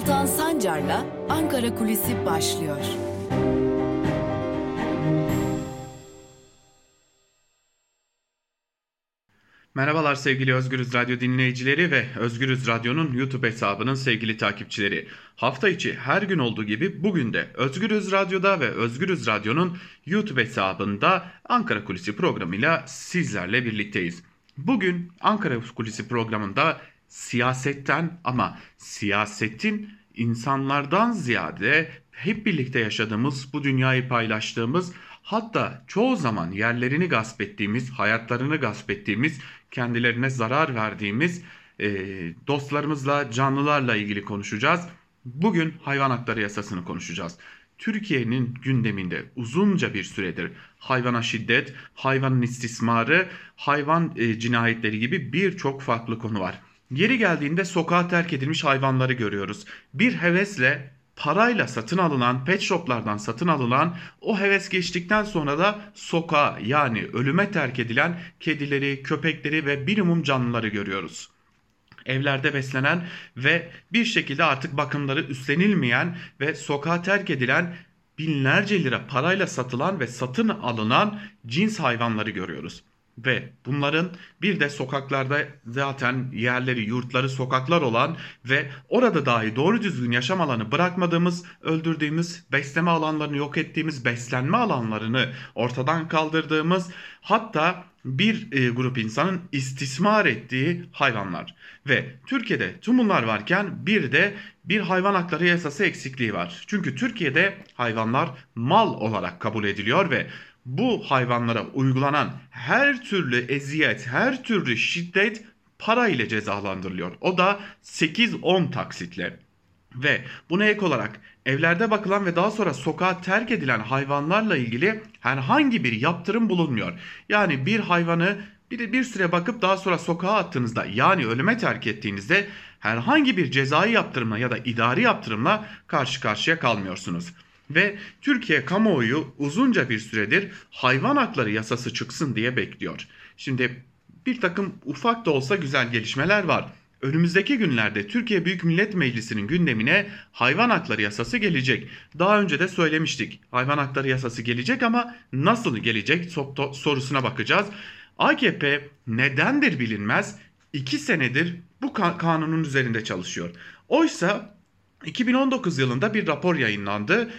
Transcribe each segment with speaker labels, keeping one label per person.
Speaker 1: Altan Sancar'la Ankara Kulisi başlıyor.
Speaker 2: Merhabalar sevgili Özgürüz Radyo dinleyicileri ve Özgürüz Radyo'nun YouTube hesabının sevgili takipçileri. Hafta içi her gün olduğu gibi bugün de Özgürüz Radyo'da ve Özgürüz Radyo'nun YouTube hesabında Ankara Kulisi programıyla sizlerle birlikteyiz. Bugün Ankara Kulisi programında siyasetten ama siyasetin insanlardan ziyade hep birlikte yaşadığımız, bu dünyayı paylaştığımız, hatta çoğu zaman yerlerini gasp ettiğimiz, hayatlarını gasp ettiğimiz, kendilerine zarar verdiğimiz e, dostlarımızla, canlılarla ilgili konuşacağız. Bugün hayvan hakları yasasını konuşacağız. Türkiye'nin gündeminde uzunca bir süredir hayvana şiddet, hayvanın istismarı, hayvan e, cinayetleri gibi birçok farklı konu var. Yeri geldiğinde sokağa terk edilmiş hayvanları görüyoruz. Bir hevesle parayla satın alınan pet shoplardan satın alınan o heves geçtikten sonra da sokağa yani ölüme terk edilen kedileri, köpekleri ve birimum canlıları görüyoruz. Evlerde beslenen ve bir şekilde artık bakımları üstlenilmeyen ve sokağa terk edilen binlerce lira parayla satılan ve satın alınan cins hayvanları görüyoruz. Ve bunların bir de sokaklarda zaten yerleri, yurtları, sokaklar olan ve orada dahi doğru düzgün yaşam alanı bırakmadığımız, öldürdüğümüz, besleme alanlarını yok ettiğimiz, beslenme alanlarını ortadan kaldırdığımız, hatta bir e, grup insanın istismar ettiği hayvanlar. Ve Türkiye'de tüm bunlar varken bir de bir hayvan hakları yasası eksikliği var. Çünkü Türkiye'de hayvanlar mal olarak kabul ediliyor ve bu hayvanlara uygulanan her türlü eziyet, her türlü şiddet para ile cezalandırılıyor. O da 8-10 taksitle. Ve buna ek olarak evlerde bakılan ve daha sonra sokağa terk edilen hayvanlarla ilgili herhangi bir yaptırım bulunmuyor. Yani bir hayvanı bir, bir süre bakıp daha sonra sokağa attığınızda yani ölüme terk ettiğinizde herhangi bir cezai yaptırımla ya da idari yaptırımla karşı karşıya kalmıyorsunuz. Ve Türkiye kamuoyu uzunca bir süredir hayvan hakları yasası çıksın diye bekliyor. Şimdi bir takım ufak da olsa güzel gelişmeler var. Önümüzdeki günlerde Türkiye Büyük Millet Meclisi'nin gündemine hayvan hakları yasası gelecek. Daha önce de söylemiştik. Hayvan hakları yasası gelecek ama nasıl gelecek sorusuna bakacağız. AKP nedendir bilinmez 2 senedir bu kanunun üzerinde çalışıyor. Oysa 2019 yılında bir rapor yayınlandı.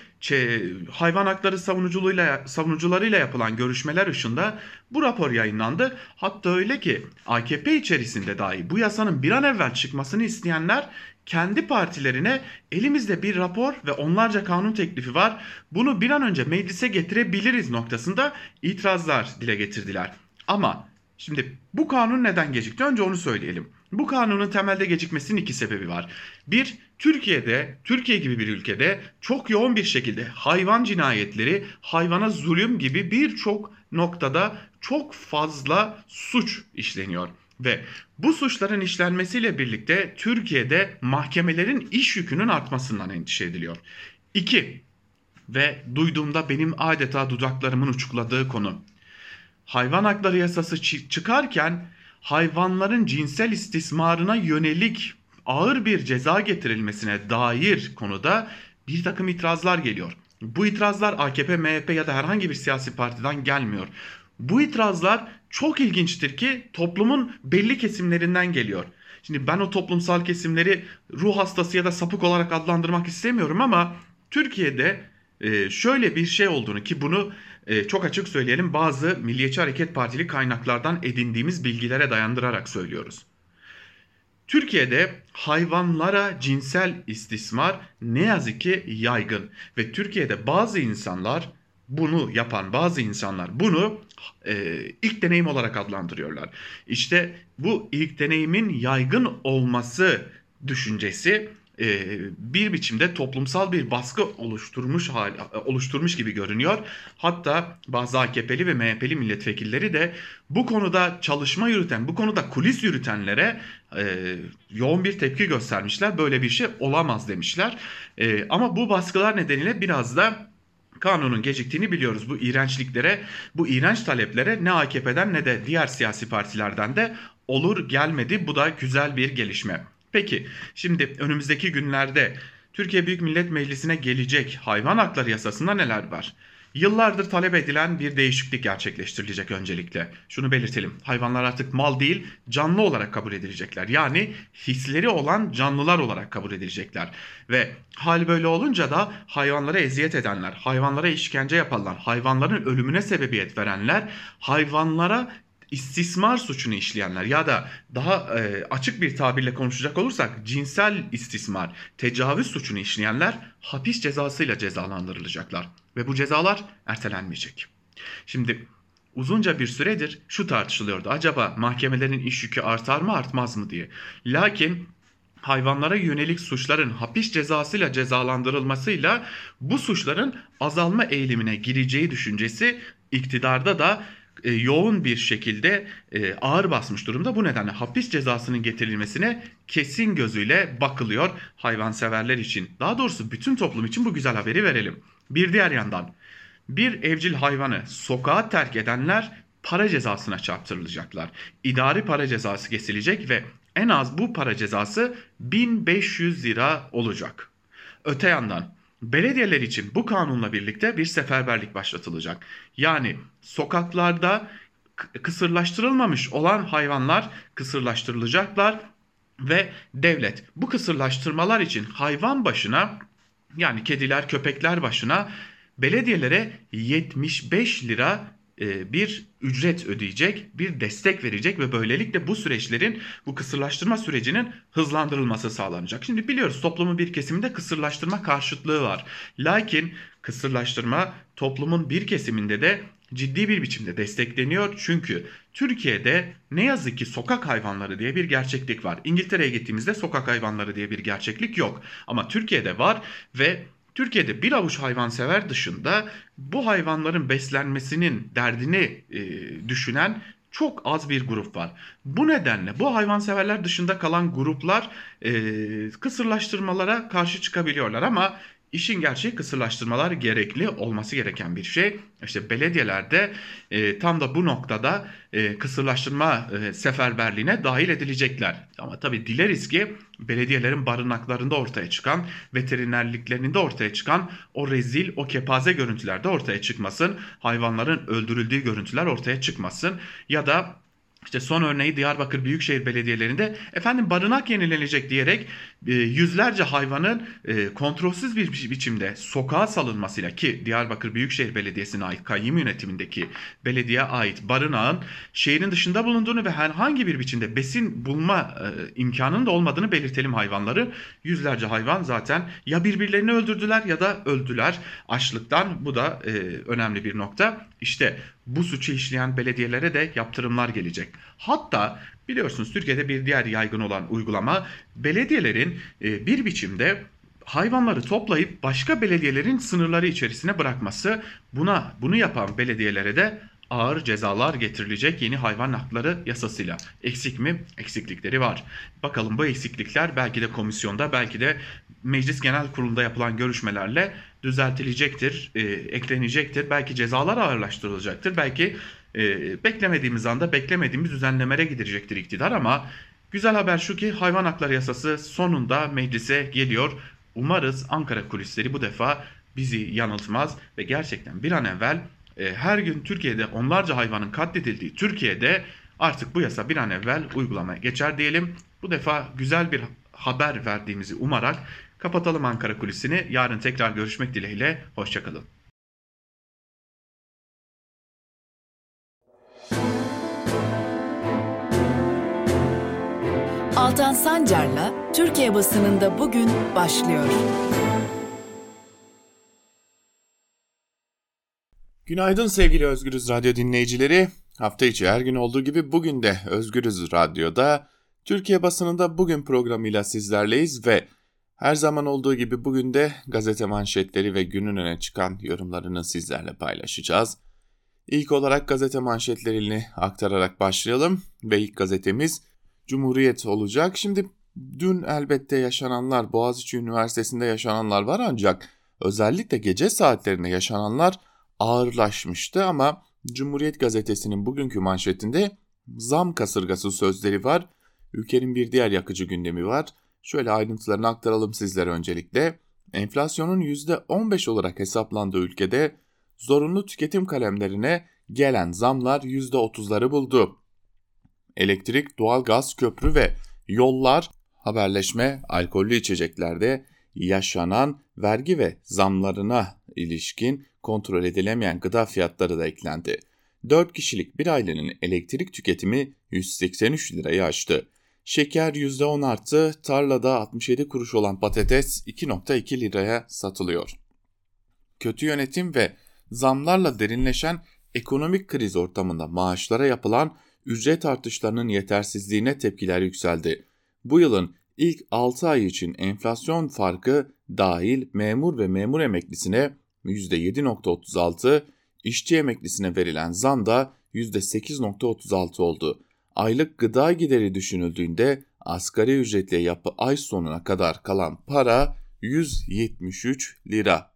Speaker 2: Hayvan hakları savunuculuğuyla savunucularıyla yapılan görüşmeler ışığında bu rapor yayınlandı. Hatta öyle ki AKP içerisinde dahi bu yasanın bir an evvel çıkmasını isteyenler kendi partilerine elimizde bir rapor ve onlarca kanun teklifi var. Bunu bir an önce meclise getirebiliriz noktasında itirazlar dile getirdiler. Ama şimdi bu kanun neden gecikti? Önce onu söyleyelim. Bu kanunun temelde gecikmesinin iki sebebi var. Bir, Türkiye'de, Türkiye gibi bir ülkede çok yoğun bir şekilde hayvan cinayetleri, hayvana zulüm gibi birçok noktada çok fazla suç işleniyor. Ve bu suçların işlenmesiyle birlikte Türkiye'de mahkemelerin iş yükünün artmasından endişe ediliyor. İki, ve duyduğumda benim adeta dudaklarımın uçukladığı konu. Hayvan hakları yasası çıkarken hayvanların cinsel istismarına yönelik ağır bir ceza getirilmesine dair konuda bir takım itirazlar geliyor. Bu itirazlar AKP, MHP ya da herhangi bir siyasi partiden gelmiyor. Bu itirazlar çok ilginçtir ki toplumun belli kesimlerinden geliyor. Şimdi ben o toplumsal kesimleri ruh hastası ya da sapık olarak adlandırmak istemiyorum ama Türkiye'de e, şöyle bir şey olduğunu ki bunu e, çok açık söyleyelim bazı Milliyetçi Hareket Partili kaynaklardan edindiğimiz bilgilere dayandırarak söylüyoruz. Türkiye'de hayvanlara cinsel istismar ne yazık ki yaygın ve Türkiye'de bazı insanlar bunu yapan bazı insanlar bunu e, ilk deneyim olarak adlandırıyorlar. İşte bu ilk deneyimin yaygın olması düşüncesi bir biçimde toplumsal bir baskı oluşturmuş hal, oluşturmuş gibi görünüyor. Hatta bazı AKP'li ve MHP'li milletvekilleri de bu konuda çalışma yürüten, bu konuda kulis yürütenlere e, yoğun bir tepki göstermişler. Böyle bir şey olamaz demişler. E, ama bu baskılar nedeniyle biraz da kanunun geciktiğini biliyoruz. Bu iğrençliklere, bu iğrenç taleplere ne AKP'den ne de diğer siyasi partilerden de olur gelmedi. Bu da güzel bir gelişme. Peki şimdi önümüzdeki günlerde Türkiye Büyük Millet Meclisi'ne gelecek hayvan hakları yasasında neler var? Yıllardır talep edilen bir değişiklik gerçekleştirilecek öncelikle. Şunu belirtelim. Hayvanlar artık mal değil, canlı olarak kabul edilecekler. Yani hisleri olan canlılar olarak kabul edilecekler. Ve hal böyle olunca da hayvanlara eziyet edenler, hayvanlara işkence yapanlar, hayvanların ölümüne sebebiyet verenler, hayvanlara istismar suçunu işleyenler ya da daha e, açık bir tabirle konuşacak olursak cinsel istismar, tecavüz suçunu işleyenler hapis cezasıyla cezalandırılacaklar ve bu cezalar ertelenmeyecek. Şimdi uzunca bir süredir şu tartışılıyordu. Acaba mahkemelerin iş yükü artar mı artmaz mı diye. Lakin hayvanlara yönelik suçların hapis cezasıyla cezalandırılmasıyla bu suçların azalma eğilimine gireceği düşüncesi iktidarda da e, yoğun bir şekilde e, ağır basmış durumda. Bu nedenle hapis cezasının getirilmesine kesin gözüyle bakılıyor hayvanseverler için. Daha doğrusu bütün toplum için bu güzel haberi verelim. Bir diğer yandan bir evcil hayvanı sokağa terk edenler para cezasına çarptırılacaklar. İdari para cezası kesilecek ve en az bu para cezası 1500 lira olacak. Öte yandan Belediyeler için bu kanunla birlikte bir seferberlik başlatılacak. Yani sokaklarda kısırlaştırılmamış olan hayvanlar kısırlaştırılacaklar ve devlet bu kısırlaştırmalar için hayvan başına yani kediler köpekler başına belediyelere 75 lira bir ücret ödeyecek, bir destek verecek ve böylelikle bu süreçlerin, bu kısırlaştırma sürecinin hızlandırılması sağlanacak. Şimdi biliyoruz toplumun bir kesiminde kısırlaştırma karşıtlığı var. Lakin kısırlaştırma toplumun bir kesiminde de ciddi bir biçimde destekleniyor. Çünkü Türkiye'de ne yazık ki sokak hayvanları diye bir gerçeklik var. İngiltere'ye gittiğimizde sokak hayvanları diye bir gerçeklik yok. Ama Türkiye'de var ve Türkiye'de bir avuç hayvansever dışında bu hayvanların beslenmesinin derdini e, düşünen çok az bir grup var. Bu nedenle bu hayvanseverler dışında kalan gruplar e, kısırlaştırmalara karşı çıkabiliyorlar ama İşin gerçeği kısırlaştırmalar gerekli olması gereken bir şey. İşte belediyelerde e, tam da bu noktada e, kısırlaştırma e, seferberliğine dahil edilecekler. Ama tabii dileriz ki belediyelerin barınaklarında ortaya çıkan, veterinerliklerinde ortaya çıkan o rezil, o kepaze görüntüler de ortaya çıkmasın. Hayvanların öldürüldüğü görüntüler ortaya çıkmasın. Ya da işte son örneği Diyarbakır Büyükşehir Belediyelerinde efendim barınak yenilenecek diyerek e, yüzlerce hayvanın e, kontrolsüz bir biçimde sokağa salınmasıyla ki Diyarbakır Büyükşehir Belediyesi'ne ait kayyum yönetimindeki belediye ait barınağın şehrin dışında bulunduğunu ve herhangi bir biçimde besin bulma e, imkanının da olmadığını belirtelim hayvanları. Yüzlerce hayvan zaten ya birbirlerini öldürdüler ya da öldüler açlıktan. Bu da önemli bir nokta. İşte bu suçu işleyen belediyelere de yaptırımlar gelecek. Hatta biliyorsunuz Türkiye'de bir diğer yaygın olan uygulama belediyelerin e, bir biçimde hayvanları toplayıp başka belediyelerin sınırları içerisine bırakması. Buna bunu yapan belediyelere de ağır cezalar getirilecek yeni hayvan hakları yasasıyla. Eksik mi? Eksiklikleri var. Bakalım bu eksiklikler belki de komisyonda belki de Meclis Genel Kurulu'nda yapılan görüşmelerle düzeltilecektir, e, eklenecektir. Belki cezalar ağırlaştırılacaktır. Belki e, beklemediğimiz anda beklemediğimiz düzenlemelere gidecektir iktidar ama güzel haber şu ki hayvan hakları yasası sonunda meclise geliyor. Umarız Ankara kulisleri bu defa bizi yanıltmaz ve gerçekten bir an evvel e, her gün Türkiye'de onlarca hayvanın katledildiği Türkiye'de artık bu yasa bir an evvel uygulamaya geçer diyelim. Bu defa güzel bir haber verdiğimizi umarak kapatalım Ankara kulisini. Yarın tekrar görüşmek dileğiyle. Hoşçakalın.
Speaker 1: Altan Sancar'la Türkiye basınında bugün başlıyor.
Speaker 3: Günaydın sevgili Özgürüz Radyo dinleyicileri. Hafta içi her gün olduğu gibi bugün de Özgürüz Radyo'da Türkiye basınında bugün programıyla sizlerleyiz ve her zaman olduğu gibi bugün de gazete manşetleri ve günün öne çıkan yorumlarını sizlerle paylaşacağız. İlk olarak gazete manşetlerini aktararak başlayalım ve ilk gazetemiz Cumhuriyet olacak. Şimdi dün elbette yaşananlar Boğaziçi Üniversitesi'nde yaşananlar var ancak özellikle gece saatlerinde yaşananlar ağırlaşmıştı ama Cumhuriyet Gazetesi'nin bugünkü manşetinde zam kasırgası sözleri var. Ülkenin bir diğer yakıcı gündemi var.
Speaker 2: Şöyle ayrıntılarını aktaralım sizlere öncelikle. Enflasyonun %15 olarak hesaplandığı ülkede zorunlu tüketim kalemlerine gelen zamlar %30'ları buldu. Elektrik, doğalgaz, köprü ve yollar, haberleşme, alkollü içeceklerde yaşanan vergi ve zamlarına ilişkin kontrol edilemeyen gıda fiyatları da eklendi. 4 kişilik bir ailenin elektrik tüketimi 183 lirayı aştı. Şeker %10 arttı, tarlada 67 kuruş olan patates 2.2 liraya satılıyor. Kötü yönetim ve zamlarla derinleşen ekonomik kriz ortamında maaşlara yapılan ücret artışlarının yetersizliğine tepkiler yükseldi. Bu yılın ilk 6 ay için enflasyon farkı dahil memur ve memur emeklisine %7.36, işçi emeklisine verilen zam da %8.36 oldu. Aylık gıda gideri düşünüldüğünde asgari ücretle yapı ay sonuna kadar kalan para 173 lira.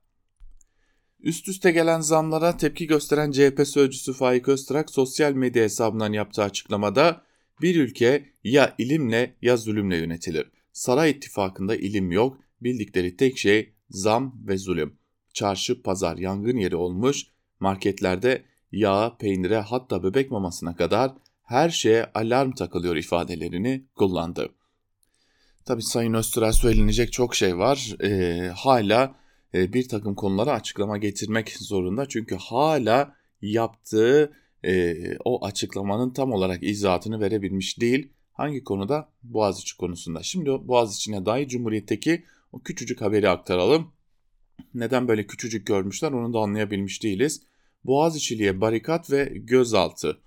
Speaker 2: Üst üste gelen zamlara tepki gösteren CHP sözcüsü Faik Öztrak sosyal medya hesabından yaptığı açıklamada bir ülke ya ilimle ya zulümle yönetilir. Saray ittifakında ilim yok, bildikleri tek şey zam ve zulüm. Çarşı, pazar yangın yeri olmuş, marketlerde yağ, peynire hatta bebek mamasına kadar her şeye alarm takılıyor ifadelerini kullandı. Tabi Sayın Öztürk'e söylenecek çok şey var. Ee, hala e, bir takım konulara açıklama getirmek zorunda. Çünkü hala yaptığı e, o açıklamanın tam olarak izahatını verebilmiş değil. Hangi konuda? Boğaziçi konusunda. Şimdi Boğaziçi'ne dair Cumhuriyet'teki o küçücük haberi aktaralım. Neden böyle küçücük görmüşler onu da anlayabilmiş değiliz. Boğaziçi'liye barikat ve gözaltı.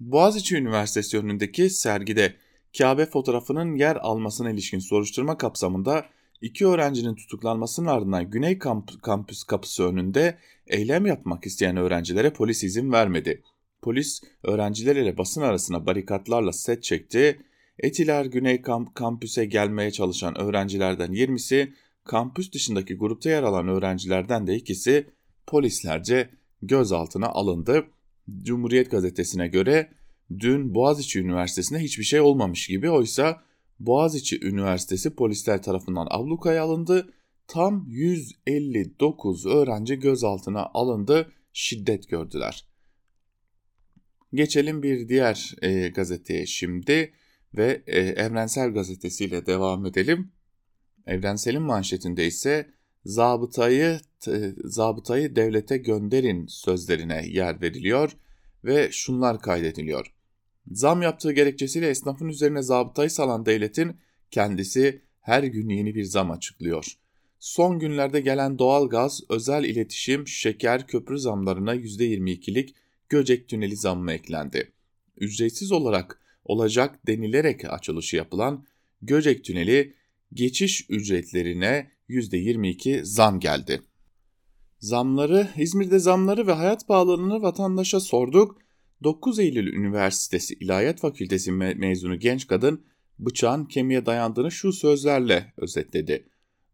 Speaker 2: Boğaziçi Üniversitesi önündeki sergide Kabe fotoğrafının yer almasına ilişkin soruşturma kapsamında iki öğrencinin tutuklanmasının ardından Güney Kamp Kampüs kapısı önünde eylem yapmak isteyen öğrencilere polis izin vermedi. Polis öğrenciler ile basın arasına barikatlarla set çekti. Etiler Güney Kamp Kampüs'e gelmeye çalışan öğrencilerden 20'si, kampüs dışındaki grupta yer alan öğrencilerden de ikisi polislerce gözaltına alındı. Cumhuriyet gazetesine göre dün Boğaziçi Üniversitesi'nde hiçbir şey olmamış gibi oysa Boğaziçi Üniversitesi polisler tarafından ablukaya alındı. Tam 159 öğrenci gözaltına alındı, şiddet gördüler. Geçelim bir diğer e, gazeteye şimdi ve e, Evrensel Gazetesi ile devam edelim. Evrensel'in manşetinde ise zabıtayı zabıtayı devlete gönderin sözlerine yer veriliyor ve şunlar kaydediliyor. Zam yaptığı gerekçesiyle esnafın üzerine zabıtayı salan devletin kendisi her gün yeni bir zam açıklıyor. Son günlerde gelen doğalgaz, özel iletişim, şeker, köprü zamlarına %22'lik Göcek Tüneli zammı eklendi. Ücretsiz olarak olacak denilerek açılışı yapılan Göcek Tüneli geçiş ücretlerine %22 zam geldi. Zamları, İzmir'de zamları ve hayat pahalılığını vatandaşa sorduk. 9 Eylül Üniversitesi İlahiyat Fakültesi me mezunu genç kadın bıçağın kemiğe dayandığını şu sözlerle özetledi.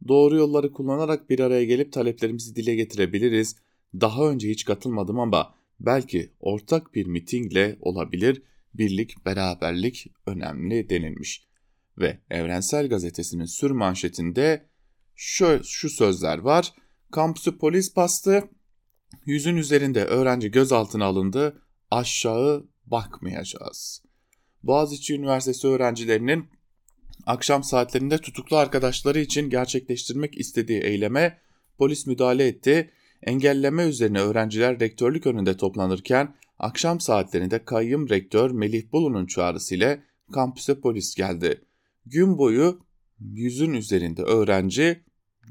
Speaker 2: Doğru yolları kullanarak bir araya gelip taleplerimizi dile getirebiliriz. Daha önce hiç katılmadım ama belki ortak bir mitingle olabilir. Birlik, beraberlik önemli denilmiş. Ve Evrensel Gazetesi'nin sür manşetinde şu, şu sözler var. Kampüsü polis bastı. Yüzün üzerinde öğrenci gözaltına alındı. Aşağı bakmayacağız. Boğaziçi Üniversitesi öğrencilerinin akşam saatlerinde tutuklu arkadaşları için gerçekleştirmek istediği eyleme polis müdahale etti. Engelleme üzerine öğrenciler rektörlük önünde toplanırken akşam saatlerinde kayyum rektör Melih Bulu'nun çağrısıyla kampüse polis geldi. Gün boyu yüzün üzerinde öğrenci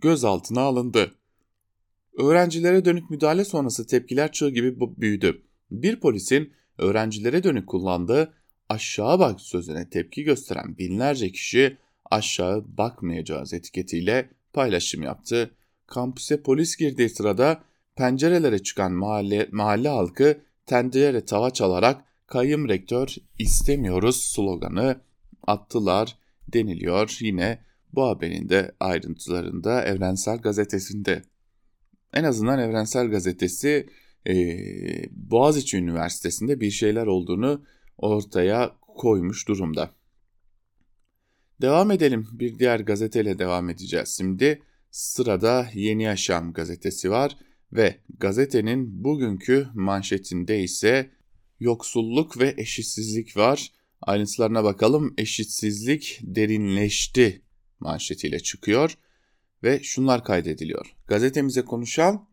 Speaker 2: gözaltına alındı. Öğrencilere dönük müdahale sonrası tepkiler çığ gibi büyüdü. Bir polisin öğrencilere dönük kullandığı aşağı bak sözüne tepki gösteren binlerce kişi aşağı bakmayacağız etiketiyle paylaşım yaptı. Kampüse polis girdiği sırada pencerelere çıkan mahalle, mahalle halkı tencerelere tava çalarak kayım rektör istemiyoruz sloganı attılar deniliyor yine bu haberin de ayrıntılarında Evrensel Gazetesi'nde. En azından Evrensel Gazetesi e, Boğaziçi Üniversitesi'nde bir şeyler olduğunu ortaya koymuş durumda. Devam edelim. Bir diğer gazeteyle devam edeceğiz şimdi. Sırada Yeni Yaşam gazetesi var ve gazetenin bugünkü manşetinde ise yoksulluk ve eşitsizlik var. Ayrıntılarına bakalım. Eşitsizlik derinleşti manşetiyle çıkıyor ve şunlar kaydediliyor. Gazetemize konuşan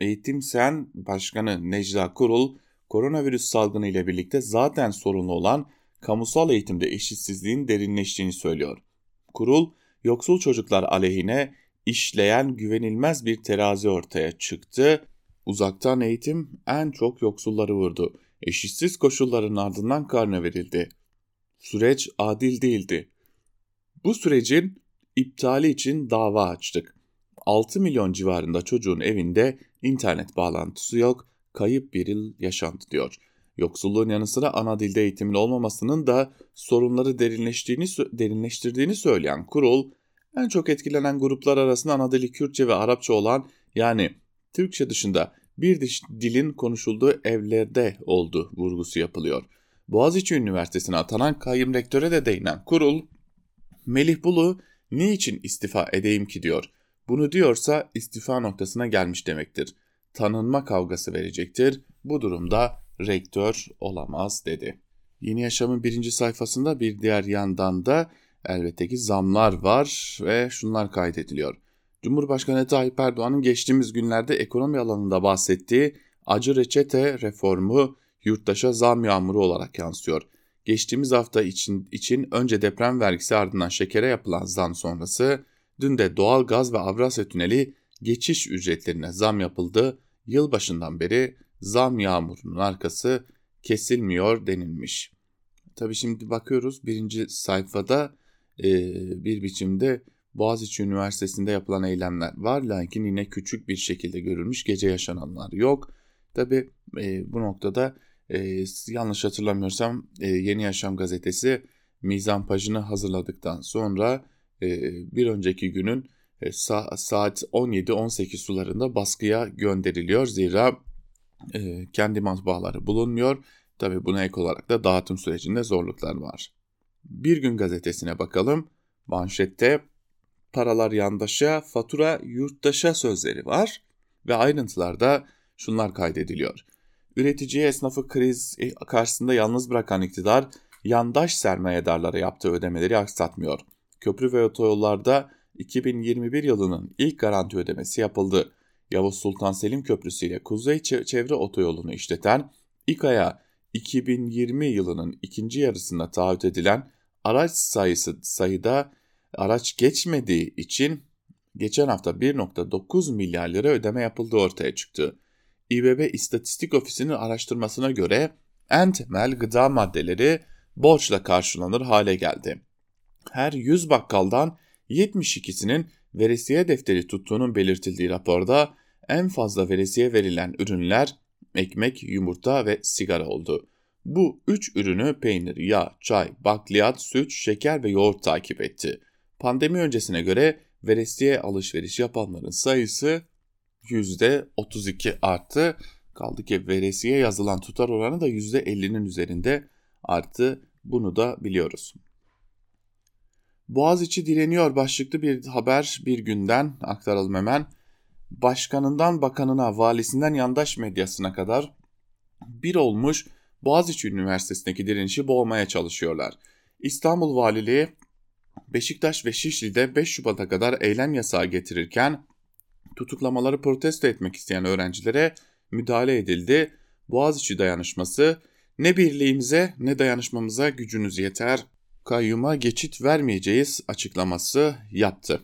Speaker 2: Eğitim Sen Başkanı Necla Kurul, koronavirüs salgını ile birlikte zaten sorunlu olan kamusal eğitimde eşitsizliğin derinleştiğini söylüyor. Kurul, yoksul çocuklar aleyhine işleyen güvenilmez bir terazi ortaya çıktı. Uzaktan eğitim en çok yoksulları vurdu. Eşitsiz koşulların ardından karne verildi. Süreç adil değildi. Bu sürecin iptali için dava açtık. 6 milyon civarında çocuğun evinde internet bağlantısı yok, kayıp bir yıl yaşandı diyor. Yoksulluğun yanı sıra ana dilde eğitimin olmamasının da sorunları derinleştiğini, derinleştirdiğini söyleyen kurul, en çok etkilenen gruplar arasında ana dili Kürtçe ve Arapça olan yani Türkçe dışında bir dilin konuşulduğu evlerde oldu vurgusu yapılıyor. Boğaziçi Üniversitesi'ne atanan kayyum rektöre de değinen kurul, Melih Bulu niçin istifa edeyim ki diyor. Bunu diyorsa istifa noktasına gelmiş demektir. Tanınma kavgası verecektir. Bu durumda rektör olamaz dedi. Yeni Yaşam'ın birinci sayfasında bir diğer yandan da elbette ki zamlar var ve şunlar kaydediliyor. Cumhurbaşkanı Tayyip Erdoğan'ın geçtiğimiz günlerde ekonomi alanında bahsettiği acı reçete reformu yurttaşa zam yağmuru olarak yansıyor. Geçtiğimiz hafta için, için önce deprem vergisi ardından şekere yapılan zam sonrası dün de doğal gaz ve Avrasya Tüneli geçiş ücretlerine zam yapıldı. Yılbaşından beri zam yağmurunun arkası kesilmiyor denilmiş. Tabi şimdi bakıyoruz birinci sayfada e, bir biçimde Boğaziçi Üniversitesi'nde yapılan eylemler var. Lakin yine küçük bir şekilde görülmüş gece yaşananlar yok. Tabi e, bu noktada e, yanlış hatırlamıyorsam e, Yeni Yaşam gazetesi mizan pajını hazırladıktan sonra e, bir önceki günün e, sa- saat 17-18 sularında baskıya gönderiliyor. Zira e, kendi matbaaları bulunmuyor. Tabi buna ek olarak da dağıtım sürecinde zorluklar var. Bir gün gazetesine bakalım. Manşette paralar yandaşa, fatura yurttaşa sözleri var ve ayrıntılarda şunlar kaydediliyor. Üreticiye esnafı kriz karşısında yalnız bırakan iktidar yandaş sermayedarlara yaptığı ödemeleri aksatmıyor. Köprü ve otoyollarda 2021 yılının ilk garanti ödemesi yapıldı. Yavuz Sultan Selim Köprüsü ile Kuzey Çevre Otoyolu'nu işleten İKA'ya 2020 yılının ikinci yarısında taahhüt edilen araç sayısı sayıda araç geçmediği için geçen hafta 1.9 milyar lira ödeme yapıldığı ortaya çıktı. İBB İstatistik Ofisi'nin araştırmasına göre en temel gıda maddeleri borçla karşılanır hale geldi. Her 100 bakkaldan 72'sinin veresiye defteri tuttuğunun belirtildiği raporda en fazla veresiye verilen ürünler ekmek, yumurta ve sigara oldu. Bu üç ürünü peynir, yağ, çay, bakliyat, süt, şeker ve yoğurt takip etti. Pandemi öncesine göre veresiye alışveriş yapanların sayısı %32 arttı. Kaldı ki veresiye yazılan tutar oranı da %50'nin üzerinde arttı. Bunu da biliyoruz. Boğaziçi direniyor başlıklı bir haber bir günden aktaralım hemen. Başkanından bakanına, valisinden yandaş medyasına kadar bir olmuş Boğaziçi Üniversitesi'ndeki direnişi boğmaya çalışıyorlar. İstanbul Valiliği Beşiktaş ve Şişli'de 5 Şubat'a kadar eylem yasağı getirirken tutuklamaları protesto etmek isteyen öğrencilere müdahale edildi. Boğaziçi dayanışması ne birliğimize ne dayanışmamıza gücünüz yeter, kayyuma geçit vermeyeceğiz açıklaması yaptı.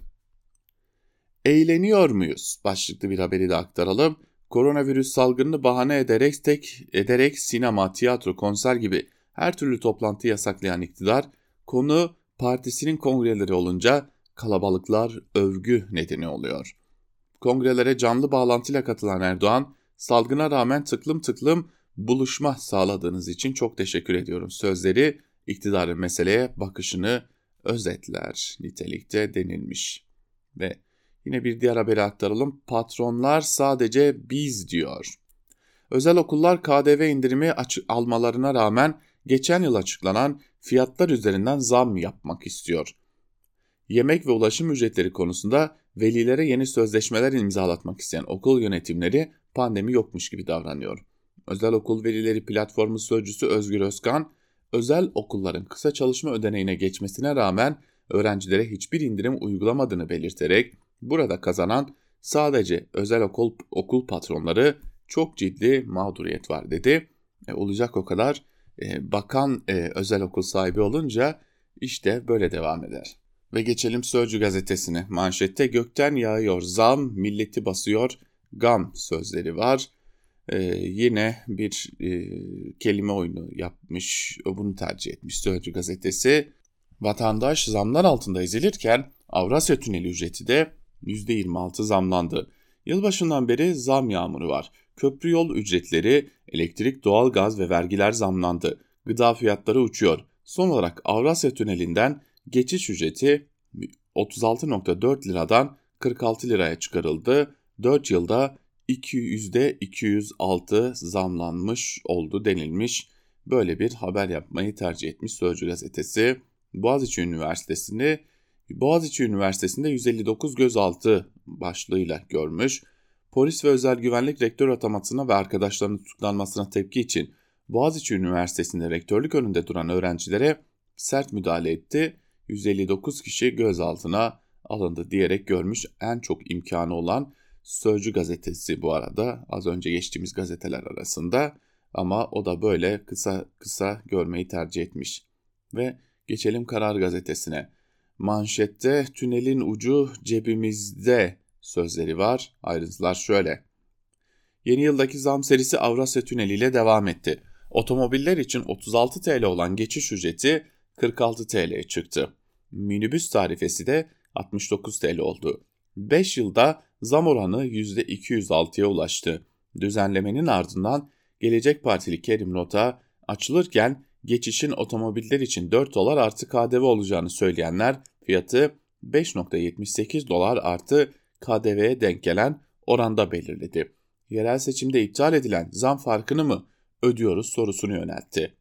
Speaker 2: Eğleniyor muyuz? Başlıklı bir haberi de aktaralım. Koronavirüs salgınını bahane ederek tek ederek sinema, tiyatro, konser gibi her türlü toplantı yasaklayan iktidar konu partisinin kongreleri olunca kalabalıklar övgü nedeni oluyor. Kongrelere canlı bağlantıyla katılan Erdoğan, salgına rağmen tıklım tıklım buluşma sağladığınız için çok teşekkür ediyorum sözleri iktidarın meseleye bakışını özetler nitelikte denilmiş. Ve yine bir diğer haberi aktaralım. Patronlar sadece biz diyor. Özel okullar KDV indirimi almalarına rağmen geçen yıl açıklanan fiyatlar üzerinden zam yapmak istiyor. yemek ve ulaşım ücretleri konusunda velilere yeni sözleşmeler imzalatmak isteyen okul yönetimleri pandemi yokmuş gibi davranıyor. Özel Okul Velileri Platformu Sözcüsü Özgür Özkan, özel okulların kısa çalışma ödeneğine geçmesine rağmen öğrencilere hiçbir indirim uygulamadığını belirterek burada kazanan sadece özel okul, okul patronları çok ciddi mağduriyet var dedi. E, olacak o kadar e, bakan e, özel okul sahibi olunca işte böyle devam eder. Ve geçelim Sözcü gazetesine. Manşette gökten yağıyor zam, milleti basıyor, gam sözleri var. Ee, yine bir e, kelime oyunu yapmış, bunu tercih etmiş Sözcü gazetesi. Vatandaş zamlar altında ezilirken Avrasya Tüneli ücreti de %26 zamlandı. Yılbaşından beri zam yağmuru var. Köprü yol ücretleri, elektrik, doğalgaz ve vergiler zamlandı. Gıda fiyatları uçuyor. Son olarak Avrasya Tüneli'nden geçiş ücreti 36.4 liradan 46 liraya çıkarıldı. 4 yılda %206 zamlanmış oldu denilmiş. Böyle bir haber yapmayı tercih etmiş Sözcü gazetesi. Boğaziçi Üniversitesi'ni Boğaziçi Üniversitesi'nde 159 gözaltı başlığıyla görmüş. Polis ve özel güvenlik rektör atamasına ve arkadaşlarının tutuklanmasına tepki için Boğaziçi Üniversitesi'nde rektörlük önünde duran öğrencilere sert müdahale etti. 159 kişi gözaltına alındı diyerek görmüş en çok imkanı olan Sözcü gazetesi bu arada az önce geçtiğimiz gazeteler arasında ama o da böyle kısa kısa görmeyi tercih etmiş. Ve geçelim Karar gazetesine. Manşette tünelin ucu cebimizde sözleri var. Ayrıntılar şöyle. Yeni yıldaki zam serisi Avrasya Tüneli ile devam etti. Otomobiller için 36 TL olan geçiş ücreti 46 TL'ye çıktı. Minibüs tarifesi de 69 TL oldu. 5 yılda zam oranı %206'ya ulaştı. Düzenlemenin ardından Gelecek Partili Kerim Rota açılırken geçişin otomobiller için 4 dolar artı KDV olacağını söyleyenler fiyatı 5.78 dolar artı KDV'ye denk gelen oranda belirledi. Yerel seçimde iptal edilen zam farkını mı ödüyoruz sorusunu yöneltti.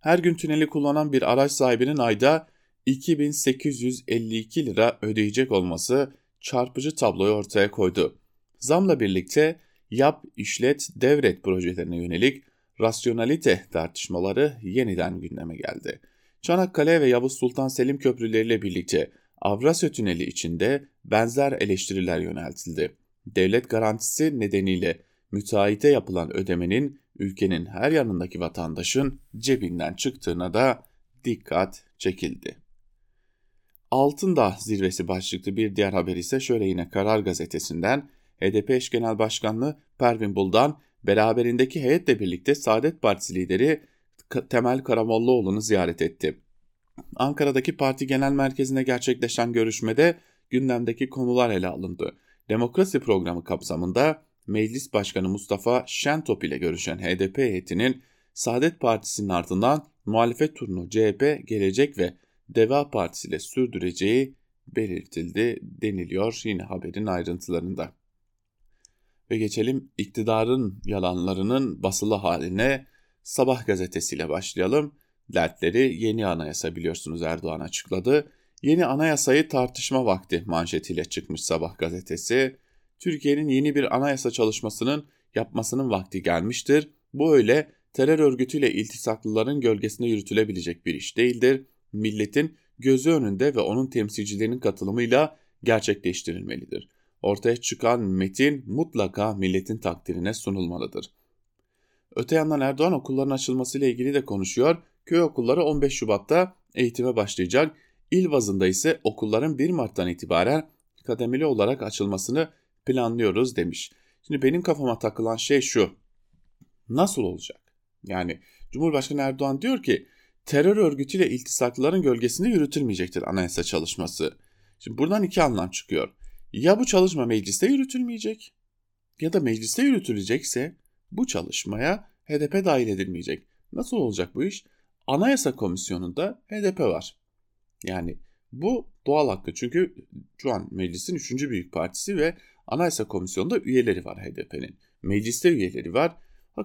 Speaker 2: Her gün tüneli kullanan bir araç sahibinin ayda 2852 lira ödeyecek olması çarpıcı tabloyu ortaya koydu. Zamla birlikte yap, işlet, devret projelerine yönelik rasyonalite tartışmaları yeniden gündeme geldi. Çanakkale ve Yavuz Sultan Selim köprüleriyle birlikte Avrasya Tüneli içinde benzer eleştiriler yöneltildi. Devlet garantisi nedeniyle müteahhite yapılan ödemenin ülkenin her yanındaki vatandaşın cebinden çıktığına da dikkat çekildi. Altındağ zirvesi başlıklı bir diğer haber ise şöyle yine Karar Gazetesi'nden HDP eş genel başkanlığı Pervin Buldan beraberindeki heyetle birlikte Saadet Partisi lideri Temel Karamollaoğlu'nu ziyaret etti. Ankara'daki parti genel merkezinde gerçekleşen görüşmede gündemdeki konular ele alındı. Demokrasi programı kapsamında Meclis Başkanı Mustafa Şentop ile görüşen HDP heyetinin Saadet Partisi'nin ardından muhalefet turunu CHP, Gelecek ve Deva Partisi ile sürdüreceği belirtildi deniliyor yine haberin ayrıntılarında. Ve geçelim iktidarın yalanlarının basılı haline Sabah gazetesiyle başlayalım. Dertleri yeni anayasa biliyorsunuz Erdoğan açıkladı. Yeni anayasayı tartışma vakti manşetiyle çıkmış Sabah gazetesi. Türkiye'nin yeni bir anayasa çalışmasının yapmasının vakti gelmiştir. Bu öyle terör örgütüyle iltisaklıların gölgesinde yürütülebilecek bir iş değildir. Milletin gözü önünde ve onun temsilcilerinin katılımıyla gerçekleştirilmelidir. Ortaya çıkan metin mutlaka milletin takdirine sunulmalıdır. Öte yandan Erdoğan okulların açılmasıyla ilgili de konuşuyor. Köy okulları 15 Şubat'ta eğitime başlayacak. İl bazında ise okulların 1 Mart'tan itibaren kademeli olarak açılmasını planlıyoruz demiş. Şimdi benim kafama takılan şey şu. Nasıl olacak? Yani Cumhurbaşkanı Erdoğan diyor ki terör örgütüyle iltisaklıların gölgesinde yürütülmeyecektir anayasa çalışması. Şimdi buradan iki anlam çıkıyor. Ya bu çalışma mecliste yürütülmeyecek ya da mecliste yürütülecekse bu çalışmaya HDP dahil edilmeyecek. Nasıl olacak bu iş? Anayasa Komisyonu'nda HDP var. Yani bu doğal hakkı çünkü şu an meclisin üçüncü büyük partisi ve Anayasa Komisyonu'nda üyeleri var HDP'nin. Mecliste üyeleri var.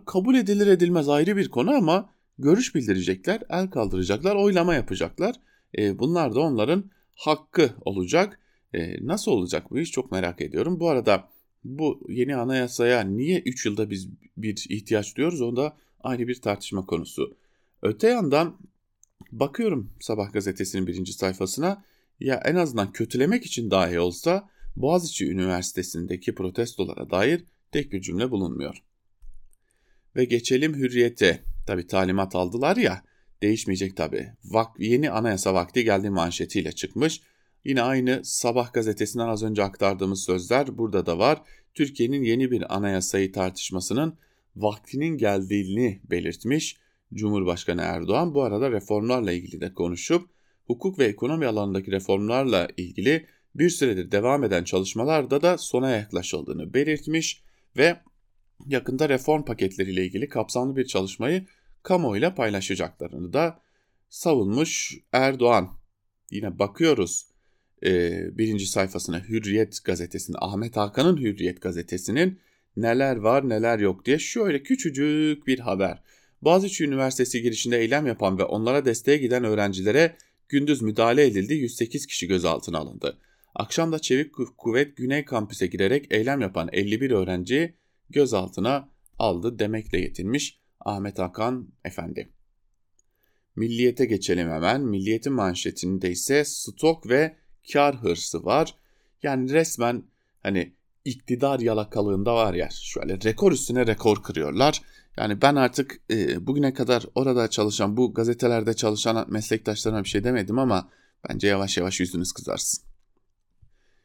Speaker 2: Kabul edilir edilmez ayrı bir konu ama görüş bildirecekler, el kaldıracaklar, oylama yapacaklar. E, bunlar da onların hakkı olacak. E, nasıl olacak bu iş çok merak ediyorum. Bu arada bu yeni anayasaya niye 3 yılda biz bir ihtiyaç duyuyoruz o da ayrı bir tartışma konusu. Öte yandan bakıyorum Sabah gazetesinin birinci sayfasına ya en azından kötülemek için dahi olsa Boğaziçi Üniversitesi'ndeki protestolara dair tek bir cümle bulunmuyor. Ve geçelim hürriyete. Tabi talimat aldılar ya değişmeyecek tabi. Vak yeni anayasa vakti geldi manşetiyle çıkmış. Yine aynı Sabah gazetesinden az önce aktardığımız sözler burada da var. Türkiye'nin yeni bir anayasayı tartışmasının vaktinin geldiğini belirtmiş. Cumhurbaşkanı Erdoğan bu arada reformlarla ilgili de konuşup hukuk ve ekonomi alanındaki reformlarla ilgili bir süredir devam eden çalışmalarda da sona yaklaşıldığını belirtmiş ve yakında reform paketleriyle ilgili kapsamlı bir çalışmayı kamuoyuyla paylaşacaklarını da savunmuş Erdoğan. Yine bakıyoruz e, birinci sayfasına Hürriyet gazetesinin, Ahmet Hakan'ın Hürriyet gazetesinin neler var neler yok diye şöyle küçücük bir haber. Boğaziçi Üniversitesi girişinde eylem yapan ve onlara desteğe giden öğrencilere gündüz müdahale edildi 108 kişi gözaltına alındı. Akşam da Çevik Kuvvet Güney Kampüs'e girerek eylem yapan 51 öğrenci gözaltına aldı demekle yetinmiş Ahmet Hakan Efendi. Milliyete geçelim hemen. Milliyetin manşetinde ise stok ve kar hırsı var. Yani resmen hani iktidar yalakalığında var ya şöyle rekor üstüne rekor kırıyorlar. Yani ben artık e, bugüne kadar orada çalışan bu gazetelerde çalışan meslektaşlarına bir şey demedim ama bence yavaş yavaş yüzünüz kızarsın.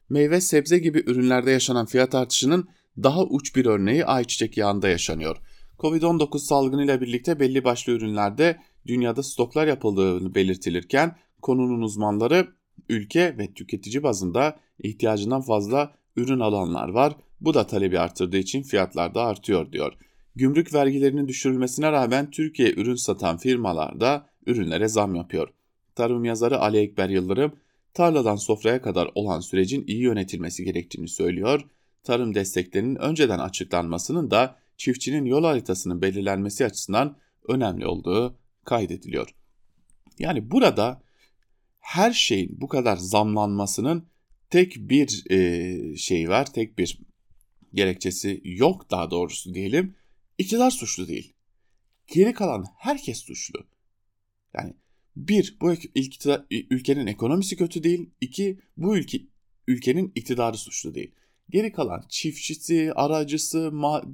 Speaker 2: Meyve sebze gibi ürünlerde yaşanan fiyat artışının daha uç bir örneği ayçiçek yağında yaşanıyor. Covid-19 salgınıyla birlikte belli başlı ürünlerde dünyada stoklar yapıldığını belirtilirken konunun uzmanları ülke ve tüketici bazında ihtiyacından fazla ürün alanlar var. Bu da talebi arttırdığı için fiyatlar da artıyor diyor. Gümrük vergilerinin düşürülmesine rağmen Türkiye ürün satan firmalar da ürünlere zam yapıyor. Tarım yazarı Ali Ekber Yıldırım, tarladan sofraya kadar olan sürecin iyi yönetilmesi gerektiğini söylüyor. Tarım desteklerinin önceden açıklanmasının da çiftçinin yol haritasının belirlenmesi açısından önemli olduğu kaydediliyor. Yani burada her şeyin bu kadar zamlanmasının tek bir e, şey var, tek bir gerekçesi yok daha doğrusu diyelim. İktidar suçlu değil. Geri kalan herkes suçlu. Yani bir, bu iktidar, ülkenin ekonomisi kötü değil. İki, bu ülke, ülkenin iktidarı suçlu değil. Geri kalan çiftçisi, aracısı, ma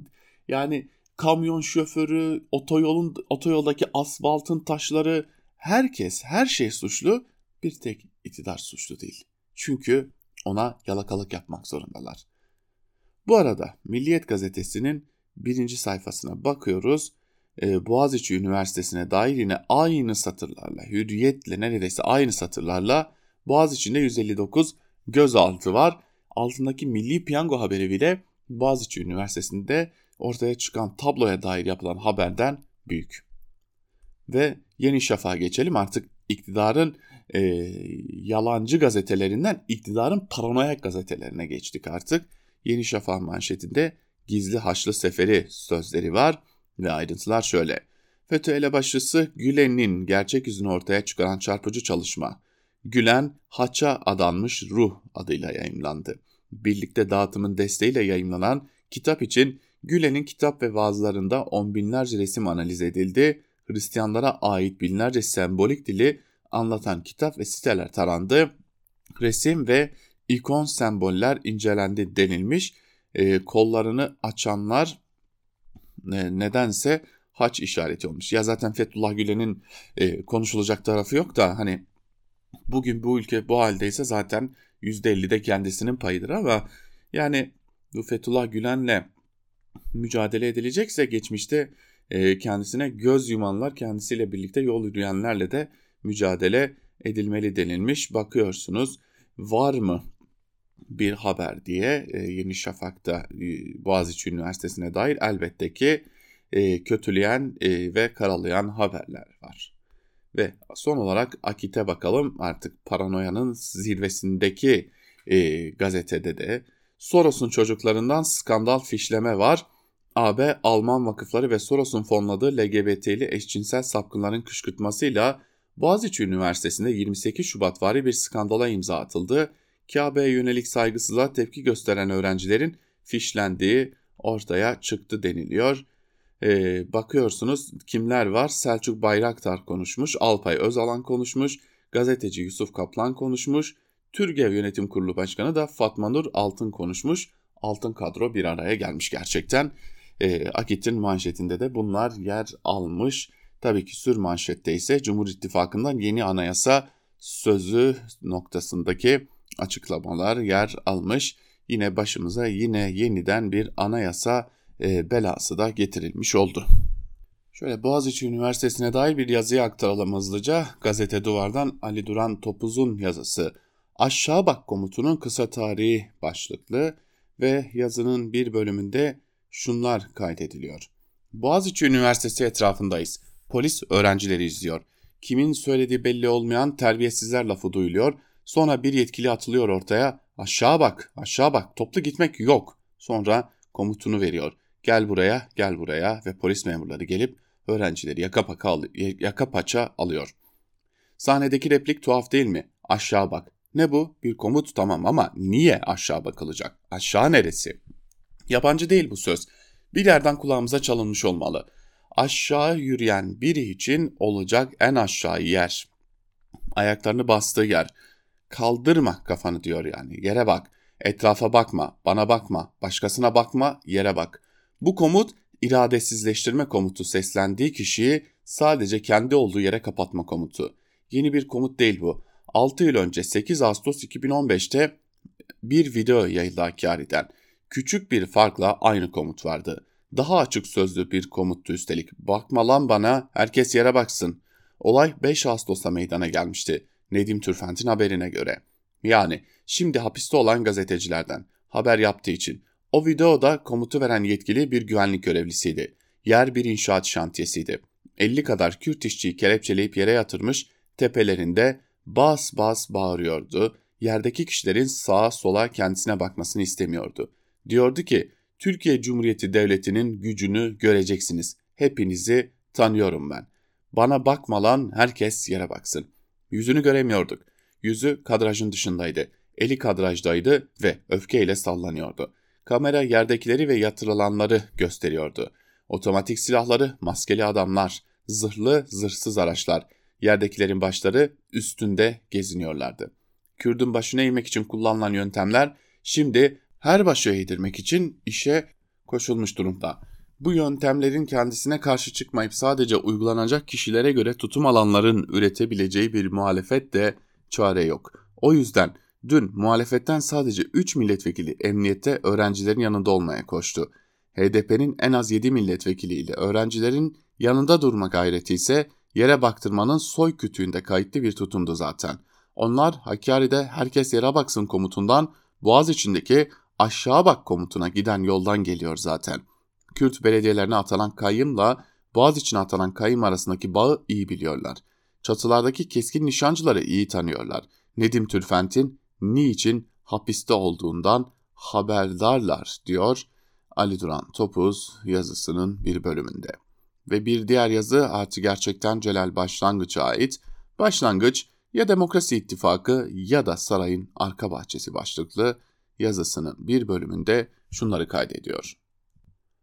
Speaker 2: yani kamyon şoförü, otoyolun otoyoldaki asfaltın taşları, herkes, her şey suçlu. Bir tek iktidar suçlu değil. Çünkü ona yalakalık yapmak zorundalar. Bu arada Milliyet Gazetesi'nin birinci sayfasına bakıyoruz. Ee, Boğaziçi Üniversitesi'ne dair yine aynı satırlarla, hürriyetle neredeyse aynı satırlarla Boğaziçi'nde 159 gözaltı var. Altındaki Milli Piyango haberi bile Boğaziçi Üniversitesi'nde ortaya çıkan tabloya dair yapılan haberden büyük. Ve Yeni Şafak'a geçelim artık iktidarın e, yalancı gazetelerinden iktidarın paranoyak gazetelerine geçtik artık. Yeni Şafak manşetinde gizli haçlı seferi sözleri var ve ayrıntılar şöyle. FETÖ elebaşısı Gülen'in gerçek yüzünü ortaya çıkaran çarpıcı çalışma. Gülen Haça Adanmış Ruh adıyla yayımlandı. Birlikte dağıtımın desteğiyle yayımlanan kitap için Gülen'in kitap ve vaazlarında on binlerce resim analiz edildi. Hristiyanlara ait binlerce sembolik dili anlatan kitap ve siteler tarandı. Resim ve ikon semboller incelendi denilmiş. E, kollarını açanlar e, nedense haç işareti olmuş. Ya zaten Fethullah Gülen'in e, konuşulacak tarafı yok da hani bugün bu ülke bu haldeyse zaten %50 de kendisinin payıdır ama yani bu Fethullah Gülen'le mücadele edilecekse geçmişte e, kendisine göz yumanlar kendisiyle birlikte yol yürüyenlerle de mücadele edilmeli denilmiş. Bakıyorsunuz var mı bir haber diye e, Yeni Şafak'ta e, Boğaziçi Üniversitesi'ne dair elbette ki kötüleyen ve karalayan haberler var. Ve son olarak Akit'e bakalım artık paranoyanın zirvesindeki gazetede de Soros'un çocuklarından skandal fişleme var. AB, Alman vakıfları ve Soros'un fonladığı LGBT'li eşcinsel sapkınların kışkırtmasıyla Boğaziçi Üniversitesi'nde 28 Şubat vari bir skandala imza atıldı. Kabe'ye yönelik saygısızlığa tepki gösteren öğrencilerin fişlendiği ortaya çıktı deniliyor. Ee, bakıyorsunuz kimler var? Selçuk Bayraktar konuşmuş, Alpay Özalan konuşmuş, gazeteci Yusuf Kaplan konuşmuş, TÜRGEV Yönetim Kurulu Başkanı da Fatma Nur Altın konuşmuş. Altın kadro bir araya gelmiş gerçekten. E, Akit'in manşetinde de bunlar yer almış. Tabii ki sür manşette ise Cumhur İttifakı'ndan yeni anayasa sözü noktasındaki açıklamalar yer almış. Yine başımıza yine yeniden bir anayasa e, belası da getirilmiş oldu. Şöyle Boğaziçi Üniversitesi'ne dair bir yazıyı aktaralım hızlıca. Gazete Duvar'dan Ali Duran Topuz'un yazısı. Aşağı bak komutunun kısa tarihi başlıklı ve yazının bir bölümünde şunlar kaydediliyor. Boğaziçi Üniversitesi etrafındayız. Polis öğrencileri izliyor. Kimin söylediği belli olmayan terbiyesizler lafı duyuluyor. Sonra bir yetkili atılıyor ortaya. Aşağı bak, aşağı bak, toplu gitmek yok. Sonra komutunu veriyor. Gel buraya, gel buraya ve polis memurları gelip öğrencileri yaka, paka, yaka paça alıyor. Sahnedeki replik tuhaf değil mi? Aşağı bak. Ne bu? Bir komut tamam ama niye aşağı bakılacak? Aşağı neresi? Yabancı değil bu söz. Bir yerden kulağımıza çalınmış olmalı. Aşağı yürüyen biri için olacak en aşağı yer. Ayaklarını bastığı yer. Kaldırma kafanı diyor yani. Yere bak. Etrafa bakma, bana bakma, başkasına bakma, yere bak. Bu komut iradesizleştirme komutu seslendiği kişiyi sadece kendi olduğu yere kapatma komutu. Yeni bir komut değil bu. 6 yıl önce 8 Ağustos 2015'te bir video yayıldı Hakkari'den. Küçük bir farkla aynı komut vardı. Daha açık sözlü bir komuttu üstelik. Bakma lan bana, herkes yere baksın. Olay 5 Ağustos'ta meydana gelmişti. Nedim Türfent'in haberine göre. Yani şimdi hapiste olan gazetecilerden haber yaptığı için. O videoda komutu veren yetkili bir güvenlik görevlisiydi. Yer bir inşaat şantiyesiydi. 50 kadar Kürt işçiyi kelepçeleyip yere yatırmış, tepelerinde bas bas bağırıyordu. Yerdeki kişilerin sağa sola kendisine bakmasını istemiyordu. Diyordu ki Türkiye Cumhuriyeti Devleti'nin gücünü göreceksiniz. Hepinizi tanıyorum ben. Bana bakmalan herkes yere baksın. Yüzünü göremiyorduk. Yüzü kadrajın dışındaydı. Eli kadrajdaydı ve öfkeyle sallanıyordu. Kamera yerdekileri ve yatırılanları gösteriyordu. Otomatik silahları, maskeli adamlar, zırhlı, zırhsız araçlar, yerdekilerin başları üstünde geziniyorlardı. Kürdün başına eğmek için kullanılan yöntemler şimdi her başı eğdirmek için işe koşulmuş durumda. Bu yöntemlerin kendisine karşı çıkmayıp sadece uygulanacak kişilere göre tutum alanların üretebileceği bir muhalefet de çare yok. O yüzden dün muhalefetten sadece 3 milletvekili emniyette öğrencilerin yanında olmaya koştu. HDP'nin en az 7 milletvekiliyle öğrencilerin yanında durma gayreti ise yere baktırmanın soy kütüğünde kayıtlı bir tutumdu zaten. Onlar Hakkari'de herkes yere baksın komutundan Boğaz içindeki aşağı bak komutuna giden yoldan geliyor zaten. Kürt belediyelerine atanan kayımla Boğaz için atanan kayım arasındaki bağı iyi biliyorlar. Çatılardaki keskin nişancıları iyi tanıyorlar. Nedim Türfent'in niçin hapiste olduğundan haberdarlar diyor Ali Duran Topuz yazısının bir bölümünde. Ve bir diğer yazı artı gerçekten Celal Başlangıç'a ait. Başlangıç ya Demokrasi İttifakı ya da sarayın arka bahçesi başlıklı yazısının bir bölümünde şunları kaydediyor.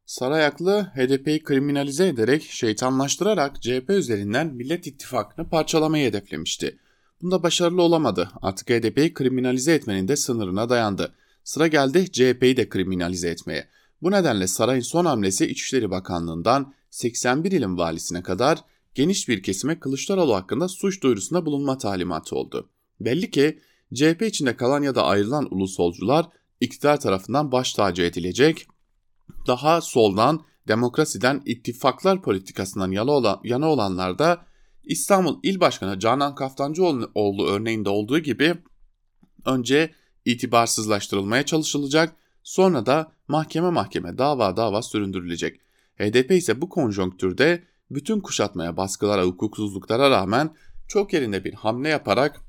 Speaker 2: Sarayaklı HDP'yi kriminalize ederek şeytanlaştırarak CHP üzerinden Millet İttifakı'nı parçalamayı hedeflemişti. Bunda başarılı olamadı. Artık HDP'yi kriminalize etmenin de sınırına dayandı. Sıra geldi CHP'yi de kriminalize etmeye. Bu nedenle sarayın son hamlesi İçişleri Bakanlığı'ndan 81 ilin valisine kadar geniş bir kesime Kılıçdaroğlu hakkında suç duyurusunda bulunma talimatı oldu. Belli ki CHP içinde kalan ya da ayrılan ulusolcular iktidar tarafından baş tacı edilecek, daha soldan demokrasiden ittifaklar politikasından yana, olan, yana olanlar da İstanbul İl Başkanı Canan Kaftancıoğlu örneğinde olduğu gibi önce itibarsızlaştırılmaya çalışılacak, sonra da mahkeme mahkeme dava dava süründürülecek. HDP ise bu konjonktürde bütün kuşatmaya, baskılara, hukuksuzluklara rağmen çok yerinde bir hamle yaparak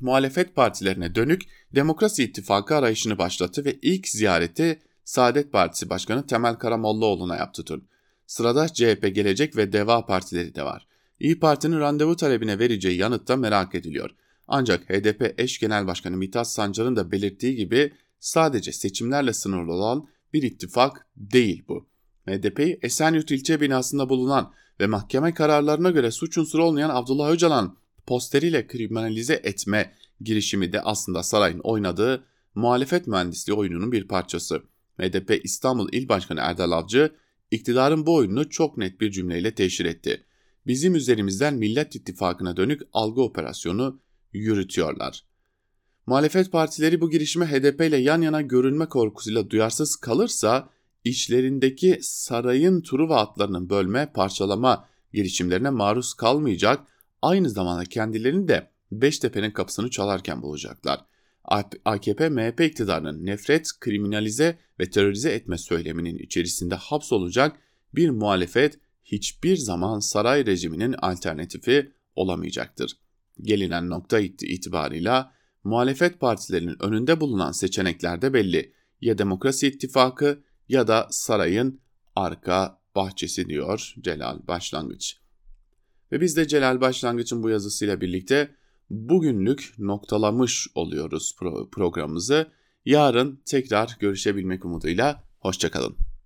Speaker 2: muhalefet partilerine dönük Demokrasi İttifakı arayışını başlattı ve ilk ziyareti Saadet Partisi Başkanı Temel Karamollaoğlu'na yaptı dün. Sırada CHP Gelecek ve Deva partileri de var. İyi Parti'nin randevu talebine vereceği yanıt da merak ediliyor. Ancak HDP eş genel başkanı Mithat Sancar'ın da belirttiği gibi sadece seçimlerle sınırlı olan bir ittifak değil bu. HDP'yi Esenyurt ilçe binasında bulunan ve mahkeme kararlarına göre suç unsuru olmayan Abdullah Öcalan posteriyle kriminalize etme girişimi de aslında sarayın oynadığı muhalefet mühendisliği oyununun bir parçası. HDP İstanbul İl Başkanı Erdal Avcı iktidarın bu oyununu çok net bir cümleyle teşhir etti. Bizim üzerimizden Millet İttifakı'na dönük algı operasyonu yürütüyorlar. Muhalefet partileri bu girişime HDP ile yan yana görünme korkusuyla duyarsız kalırsa içlerindeki sarayın Truva atlarının bölme, parçalama girişimlerine maruz kalmayacak, aynı zamanda kendilerini de Beştepe'nin kapısını çalarken bulacaklar. AKP MHP iktidarının nefret, kriminalize ve terörize etme söyleminin içerisinde hapsolacak bir muhalefet hiçbir zaman saray rejiminin alternatifi olamayacaktır. Gelinen nokta itibarıyla muhalefet partilerinin önünde bulunan seçenekler de belli. Ya Demokrasi İttifakı ya da sarayın arka bahçesi diyor Celal Başlangıç. Ve biz de Celal Başlangıç'ın bu yazısıyla birlikte bugünlük noktalamış oluyoruz pro programımızı. Yarın tekrar görüşebilmek umuduyla hoşçakalın.